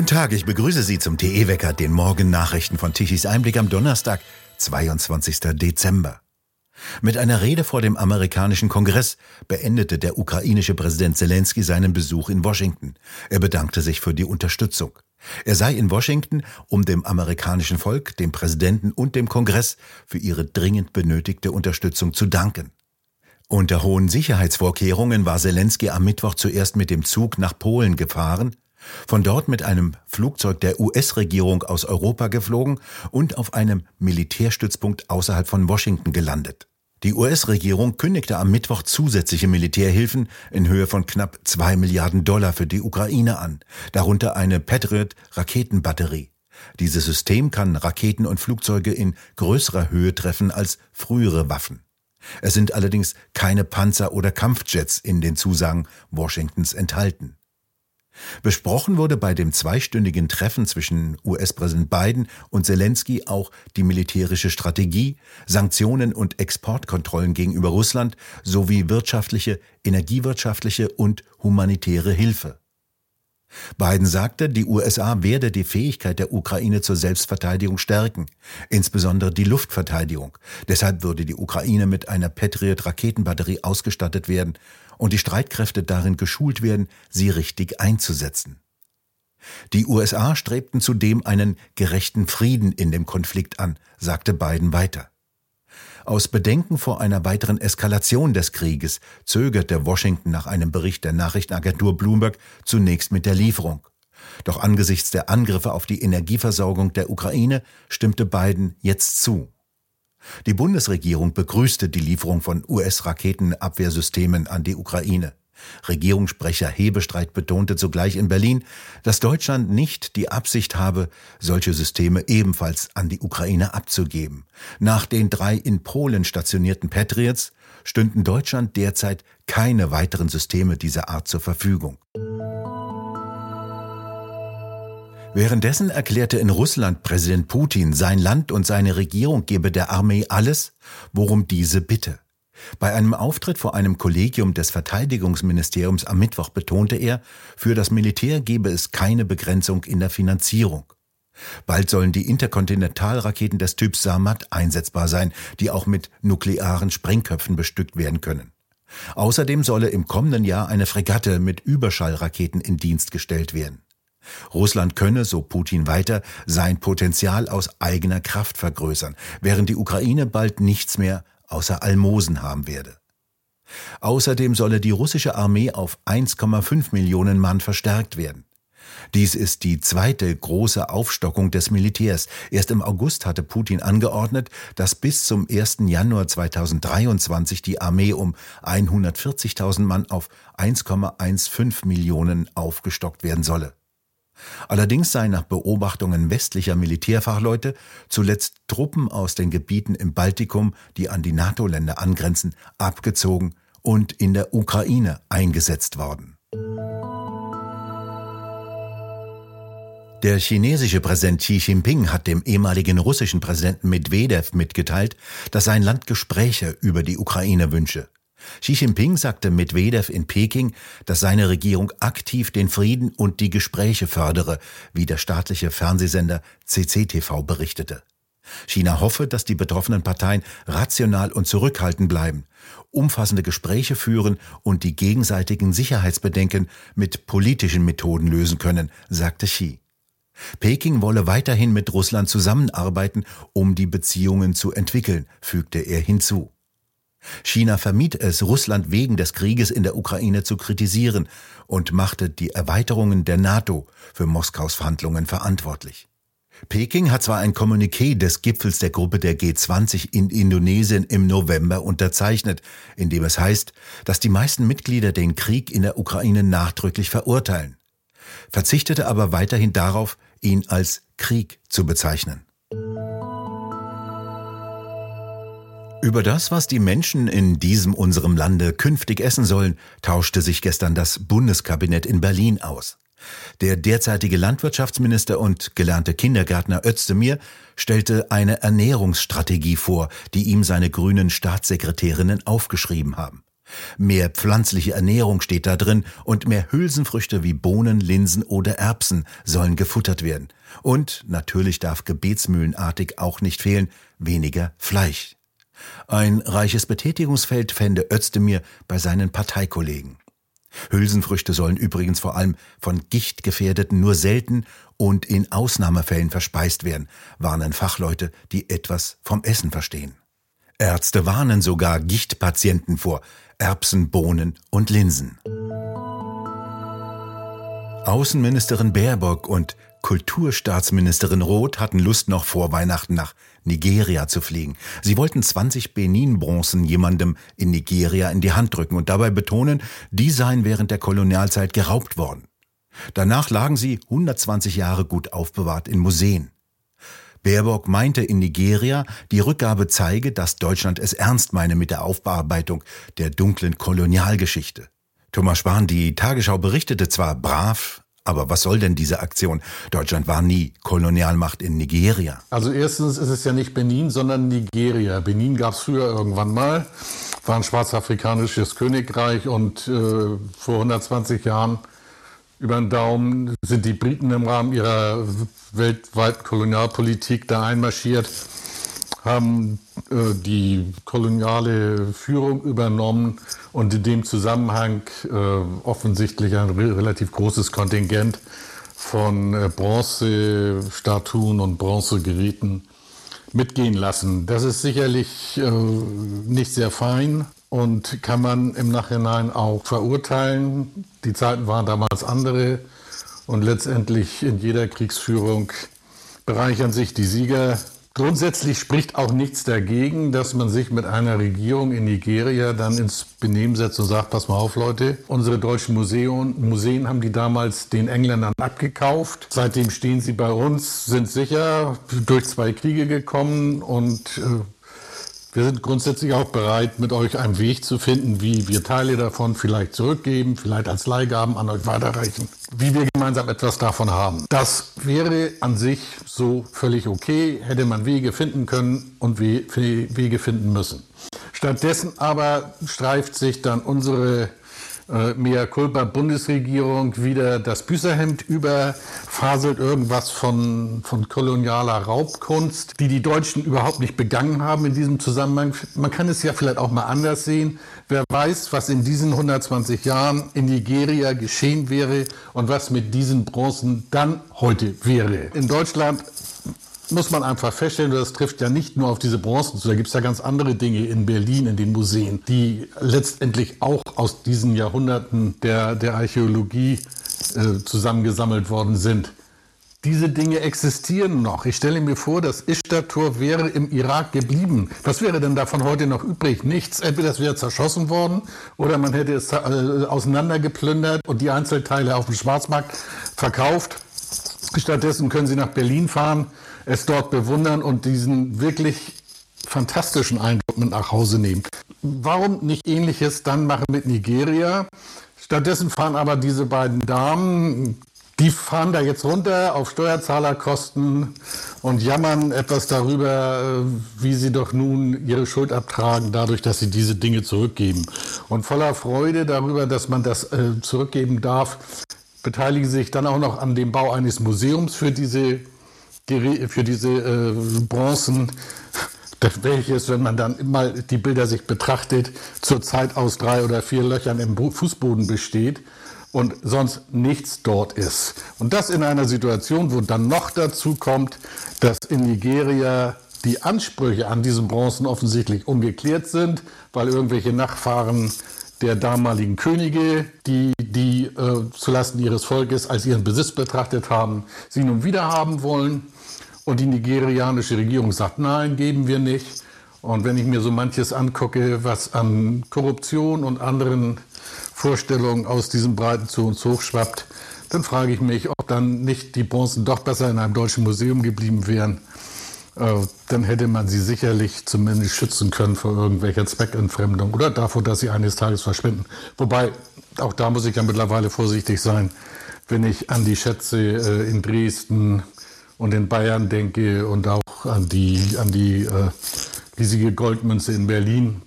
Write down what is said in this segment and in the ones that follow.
Guten Tag, ich begrüße Sie zum TE-Wecker, den Morgennachrichten von Tichys Einblick am Donnerstag, 22. Dezember. Mit einer Rede vor dem amerikanischen Kongress beendete der ukrainische Präsident Zelensky seinen Besuch in Washington. Er bedankte sich für die Unterstützung. Er sei in Washington, um dem amerikanischen Volk, dem Präsidenten und dem Kongress für ihre dringend benötigte Unterstützung zu danken. Unter hohen Sicherheitsvorkehrungen war Zelensky am Mittwoch zuerst mit dem Zug nach Polen gefahren, von dort mit einem Flugzeug der US-Regierung aus Europa geflogen und auf einem Militärstützpunkt außerhalb von Washington gelandet. Die US-Regierung kündigte am Mittwoch zusätzliche Militärhilfen in Höhe von knapp zwei Milliarden Dollar für die Ukraine an, darunter eine Patriot-Raketenbatterie. Dieses System kann Raketen und Flugzeuge in größerer Höhe treffen als frühere Waffen. Es sind allerdings keine Panzer oder Kampfjets in den Zusagen Washingtons enthalten. Besprochen wurde bei dem zweistündigen Treffen zwischen US-Präsident Biden und Zelensky auch die militärische Strategie, Sanktionen und Exportkontrollen gegenüber Russland sowie wirtschaftliche, energiewirtschaftliche und humanitäre Hilfe. Biden sagte, die USA werde die Fähigkeit der Ukraine zur Selbstverteidigung stärken, insbesondere die Luftverteidigung. Deshalb würde die Ukraine mit einer Patriot-Raketenbatterie ausgestattet werden und die Streitkräfte darin geschult werden, sie richtig einzusetzen. Die USA strebten zudem einen gerechten Frieden in dem Konflikt an, sagte Biden weiter. Aus Bedenken vor einer weiteren Eskalation des Krieges zögerte Washington nach einem Bericht der Nachrichtenagentur Bloomberg zunächst mit der Lieferung. Doch angesichts der Angriffe auf die Energieversorgung der Ukraine stimmte Biden jetzt zu. Die Bundesregierung begrüßte die Lieferung von US-Raketenabwehrsystemen an die Ukraine. Regierungssprecher Hebestreit betonte zugleich in Berlin, dass Deutschland nicht die Absicht habe, solche Systeme ebenfalls an die Ukraine abzugeben. Nach den drei in Polen stationierten Patriots stünden Deutschland derzeit keine weiteren Systeme dieser Art zur Verfügung. Währenddessen erklärte in Russland Präsident Putin, sein Land und seine Regierung gebe der Armee alles, worum diese bitte. Bei einem Auftritt vor einem Kollegium des Verteidigungsministeriums am Mittwoch betonte er, für das Militär gebe es keine Begrenzung in der Finanzierung. Bald sollen die Interkontinentalraketen des Typs Samad einsetzbar sein, die auch mit nuklearen Sprengköpfen bestückt werden können. Außerdem solle im kommenden Jahr eine Fregatte mit Überschallraketen in Dienst gestellt werden. Russland könne, so Putin weiter, sein Potenzial aus eigener Kraft vergrößern, während die Ukraine bald nichts mehr außer Almosen haben werde. Außerdem solle die russische Armee auf 1,5 Millionen Mann verstärkt werden. Dies ist die zweite große Aufstockung des Militärs. Erst im August hatte Putin angeordnet, dass bis zum 1. Januar 2023 die Armee um 140.000 Mann auf 1,15 Millionen aufgestockt werden solle. Allerdings seien nach Beobachtungen westlicher Militärfachleute zuletzt Truppen aus den Gebieten im Baltikum, die an die NATO-Länder angrenzen, abgezogen und in der Ukraine eingesetzt worden. Der chinesische Präsident Xi Jinping hat dem ehemaligen russischen Präsidenten Medvedev mitgeteilt, dass sein Land Gespräche über die Ukraine wünsche. Xi Jinping sagte Medvedev in Peking, dass seine Regierung aktiv den Frieden und die Gespräche fördere, wie der staatliche Fernsehsender CCTV berichtete. China hoffe, dass die betroffenen Parteien rational und zurückhaltend bleiben, umfassende Gespräche führen und die gegenseitigen Sicherheitsbedenken mit politischen Methoden lösen können, sagte Xi. Peking wolle weiterhin mit Russland zusammenarbeiten, um die Beziehungen zu entwickeln, fügte er hinzu. China vermied es, Russland wegen des Krieges in der Ukraine zu kritisieren und machte die Erweiterungen der NATO für Moskaus Verhandlungen verantwortlich. Peking hat zwar ein Kommuniqué des Gipfels der Gruppe der G20 in Indonesien im November unterzeichnet, in dem es heißt, dass die meisten Mitglieder den Krieg in der Ukraine nachdrücklich verurteilen, verzichtete aber weiterhin darauf, ihn als Krieg zu bezeichnen. Über das, was die Menschen in diesem unserem Lande künftig essen sollen, tauschte sich gestern das Bundeskabinett in Berlin aus. Der derzeitige Landwirtschaftsminister und gelernte Kindergärtner Özdemir stellte eine Ernährungsstrategie vor, die ihm seine grünen Staatssekretärinnen aufgeschrieben haben. Mehr pflanzliche Ernährung steht da drin und mehr Hülsenfrüchte wie Bohnen, Linsen oder Erbsen sollen gefuttert werden. Und natürlich darf gebetsmühlenartig auch nicht fehlen, weniger Fleisch. Ein reiches Betätigungsfeld fände Özdemir bei seinen Parteikollegen. Hülsenfrüchte sollen übrigens vor allem von Gichtgefährdeten nur selten und in Ausnahmefällen verspeist werden, warnen Fachleute, die etwas vom Essen verstehen. Ärzte warnen sogar Gichtpatienten vor Erbsen, Bohnen und Linsen. Außenministerin Baerbock und Kulturstaatsministerin Roth hatten Lust, noch vor Weihnachten nach Nigeria zu fliegen. Sie wollten 20 Benin-Bronzen jemandem in Nigeria in die Hand drücken und dabei betonen, die seien während der Kolonialzeit geraubt worden. Danach lagen sie 120 Jahre gut aufbewahrt in Museen. Baerbock meinte in Nigeria, die Rückgabe zeige, dass Deutschland es ernst meine mit der Aufbearbeitung der dunklen Kolonialgeschichte. Thomas Spahn, die Tagesschau berichtete zwar brav, aber was soll denn diese Aktion? Deutschland war nie Kolonialmacht in Nigeria. Also erstens ist es ja nicht Benin, sondern Nigeria. Benin gab es früher irgendwann mal, war ein schwarzafrikanisches Königreich und äh, vor 120 Jahren über den Daumen sind die Briten im Rahmen ihrer weltweiten Kolonialpolitik da einmarschiert, haben äh, die koloniale Führung übernommen und in dem Zusammenhang äh, offensichtlich ein re relativ großes Kontingent von äh, Bronzestatuen und Bronzegeräten mitgehen lassen. Das ist sicherlich äh, nicht sehr fein und kann man im Nachhinein auch verurteilen. Die Zeiten waren damals andere und letztendlich in jeder Kriegsführung bereichern sich die Sieger Grundsätzlich spricht auch nichts dagegen, dass man sich mit einer Regierung in Nigeria dann ins Benehmen setzt und sagt, pass mal auf Leute, unsere deutschen Museen, Museen haben die damals den Engländern abgekauft. Seitdem stehen sie bei uns, sind sicher durch zwei Kriege gekommen und äh, wir sind grundsätzlich auch bereit, mit euch einen Weg zu finden, wie wir Teile davon vielleicht zurückgeben, vielleicht als Leihgaben an euch weiterreichen, wie wir gemeinsam etwas davon haben. Das wäre an sich so völlig okay, hätte man Wege finden können und Wege finden müssen. Stattdessen aber streift sich dann unsere äh, Mea culpa Bundesregierung wieder das Büßerhemd über, faselt irgendwas von, von kolonialer Raubkunst, die die Deutschen überhaupt nicht begangen haben in diesem Zusammenhang. Man kann es ja vielleicht auch mal anders sehen. Wer weiß, was in diesen 120 Jahren in Nigeria geschehen wäre und was mit diesen Bronzen dann heute wäre. In Deutschland muss man einfach feststellen, das trifft ja nicht nur auf diese Bronzen zu, da gibt es ja ganz andere Dinge in Berlin, in den Museen, die letztendlich auch aus diesen Jahrhunderten der, der Archäologie äh, zusammengesammelt worden sind. Diese Dinge existieren noch. Ich stelle mir vor, das Ishtar-Tor wäre im Irak geblieben. Was wäre denn davon heute noch übrig? Nichts. Entweder es wäre zerschossen worden oder man hätte es äh, auseinandergeplündert und die Einzelteile auf dem Schwarzmarkt verkauft. Stattdessen können Sie nach Berlin fahren es dort bewundern und diesen wirklich fantastischen Eindruck mit nach Hause nehmen. Warum nicht ähnliches dann machen mit Nigeria? Stattdessen fahren aber diese beiden Damen, die fahren da jetzt runter auf Steuerzahlerkosten und jammern etwas darüber, äh, wie sie doch nun ihre Schuld abtragen, dadurch, dass sie diese Dinge zurückgeben. Und voller Freude darüber, dass man das äh, zurückgeben darf, beteiligen sie sich dann auch noch an dem Bau eines Museums für diese für diese äh, Bronzen, welches, wenn man dann mal die Bilder sich betrachtet, zurzeit aus drei oder vier Löchern im Fußboden besteht und sonst nichts dort ist. Und das in einer Situation, wo dann noch dazu kommt, dass in Nigeria die Ansprüche an diesen Bronzen offensichtlich ungeklärt sind, weil irgendwelche Nachfahren der damaligen Könige, die die äh, zulasten ihres Volkes als ihren Besitz betrachtet haben, sie nun wieder haben wollen. Und die nigerianische Regierung sagt, nein, geben wir nicht. Und wenn ich mir so manches angucke, was an Korruption und anderen Vorstellungen aus diesem Breiten zu uns hochschwappt, dann frage ich mich, ob dann nicht die Bronzen doch besser in einem deutschen Museum geblieben wären. Äh, dann hätte man sie sicherlich zumindest schützen können vor irgendwelcher Zweckentfremdung oder davor, dass sie eines Tages verschwinden. Wobei, auch da muss ich ja mittlerweile vorsichtig sein, wenn ich an die Schätze äh, in Dresden, und in Bayern denke und auch an die, an die äh, riesige Goldmünze in Berlin,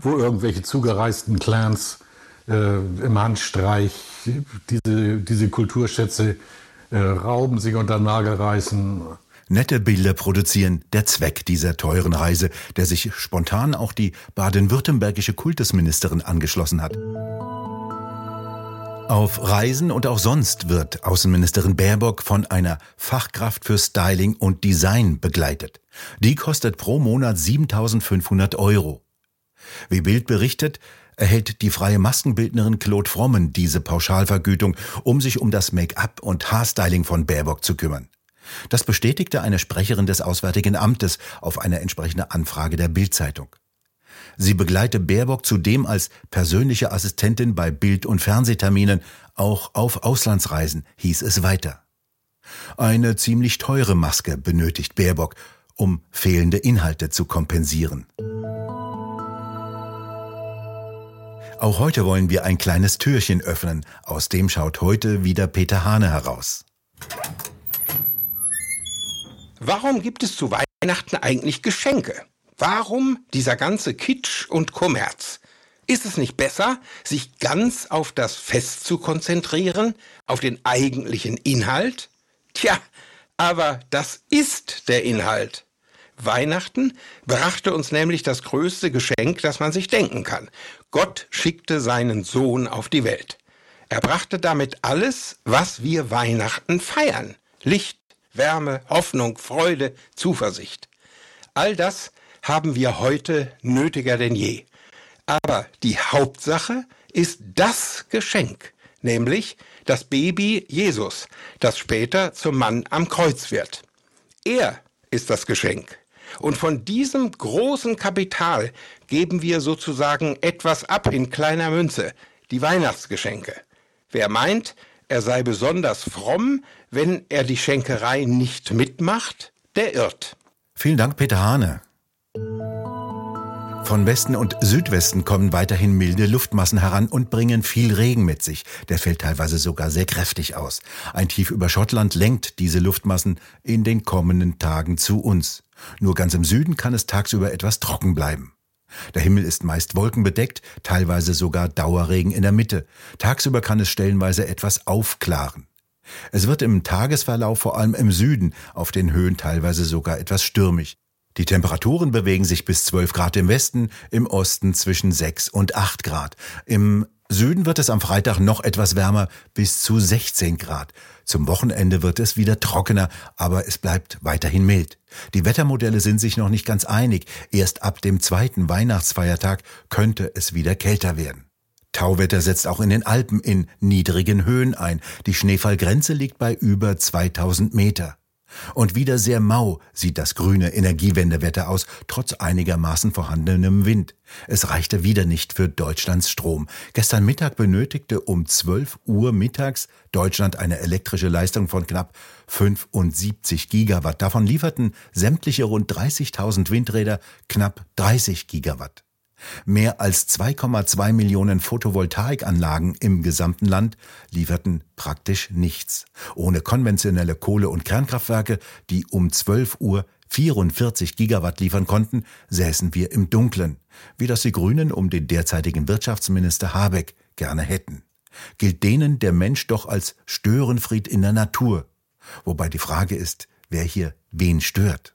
wo irgendwelche zugereisten Clans äh, im Handstreich diese, diese Kulturschätze äh, rauben, sich unter den Nagel reißen. Nette Bilder produzieren, der Zweck dieser teuren Reise, der sich spontan auch die baden-württembergische Kultusministerin angeschlossen hat. Auf Reisen und auch sonst wird Außenministerin Baerbock von einer Fachkraft für Styling und Design begleitet. Die kostet pro Monat 7500 Euro. Wie Bild berichtet, erhält die freie Maskenbildnerin Claude Frommen diese Pauschalvergütung, um sich um das Make-up und Haarstyling von Baerbock zu kümmern. Das bestätigte eine Sprecherin des Auswärtigen Amtes auf eine entsprechende Anfrage der Bildzeitung. Sie begleite Baerbock zudem als persönliche Assistentin bei Bild- und Fernsehterminen, auch auf Auslandsreisen, hieß es weiter. Eine ziemlich teure Maske benötigt Baerbock, um fehlende Inhalte zu kompensieren. Auch heute wollen wir ein kleines Türchen öffnen, aus dem schaut heute wieder Peter Hane heraus. Warum gibt es zu Weihnachten eigentlich Geschenke? Warum dieser ganze Kitsch und Kommerz? Ist es nicht besser, sich ganz auf das Fest zu konzentrieren, auf den eigentlichen Inhalt? Tja, aber das ist der Inhalt. Weihnachten brachte uns nämlich das größte Geschenk, das man sich denken kann. Gott schickte seinen Sohn auf die Welt. Er brachte damit alles, was wir Weihnachten feiern. Licht, Wärme, Hoffnung, Freude, Zuversicht. All das haben wir heute nötiger denn je. Aber die Hauptsache ist das Geschenk, nämlich das Baby Jesus, das später zum Mann am Kreuz wird. Er ist das Geschenk. Und von diesem großen Kapital geben wir sozusagen etwas ab in kleiner Münze, die Weihnachtsgeschenke. Wer meint, er sei besonders fromm, wenn er die Schenkerei nicht mitmacht, der irrt. Vielen Dank, Peter Hane. Von Westen und Südwesten kommen weiterhin milde Luftmassen heran und bringen viel Regen mit sich. Der fällt teilweise sogar sehr kräftig aus. Ein Tief über Schottland lenkt diese Luftmassen in den kommenden Tagen zu uns. Nur ganz im Süden kann es tagsüber etwas trocken bleiben. Der Himmel ist meist wolkenbedeckt, teilweise sogar Dauerregen in der Mitte. Tagsüber kann es stellenweise etwas aufklaren. Es wird im Tagesverlauf vor allem im Süden, auf den Höhen teilweise sogar etwas stürmig. Die Temperaturen bewegen sich bis 12 Grad im Westen, im Osten zwischen 6 und 8 Grad. Im Süden wird es am Freitag noch etwas wärmer, bis zu 16 Grad. Zum Wochenende wird es wieder trockener, aber es bleibt weiterhin mild. Die Wettermodelle sind sich noch nicht ganz einig. Erst ab dem zweiten Weihnachtsfeiertag könnte es wieder kälter werden. Tauwetter setzt auch in den Alpen in niedrigen Höhen ein. Die Schneefallgrenze liegt bei über 2000 Meter. Und wieder sehr mau sieht das grüne Energiewendewetter aus, trotz einigermaßen vorhandenem Wind. Es reichte wieder nicht für Deutschlands Strom. Gestern Mittag benötigte um 12 Uhr mittags Deutschland eine elektrische Leistung von knapp 75 Gigawatt. Davon lieferten sämtliche rund 30.000 Windräder knapp 30 Gigawatt. Mehr als 2,2 Millionen Photovoltaikanlagen im gesamten Land lieferten praktisch nichts. Ohne konventionelle Kohle- und Kernkraftwerke, die um 12 Uhr 44 Gigawatt liefern konnten, säßen wir im Dunklen, wie das die Grünen um den derzeitigen Wirtschaftsminister Habeck gerne hätten. Gilt denen der Mensch doch als Störenfried in der Natur. Wobei die Frage ist, wer hier wen stört.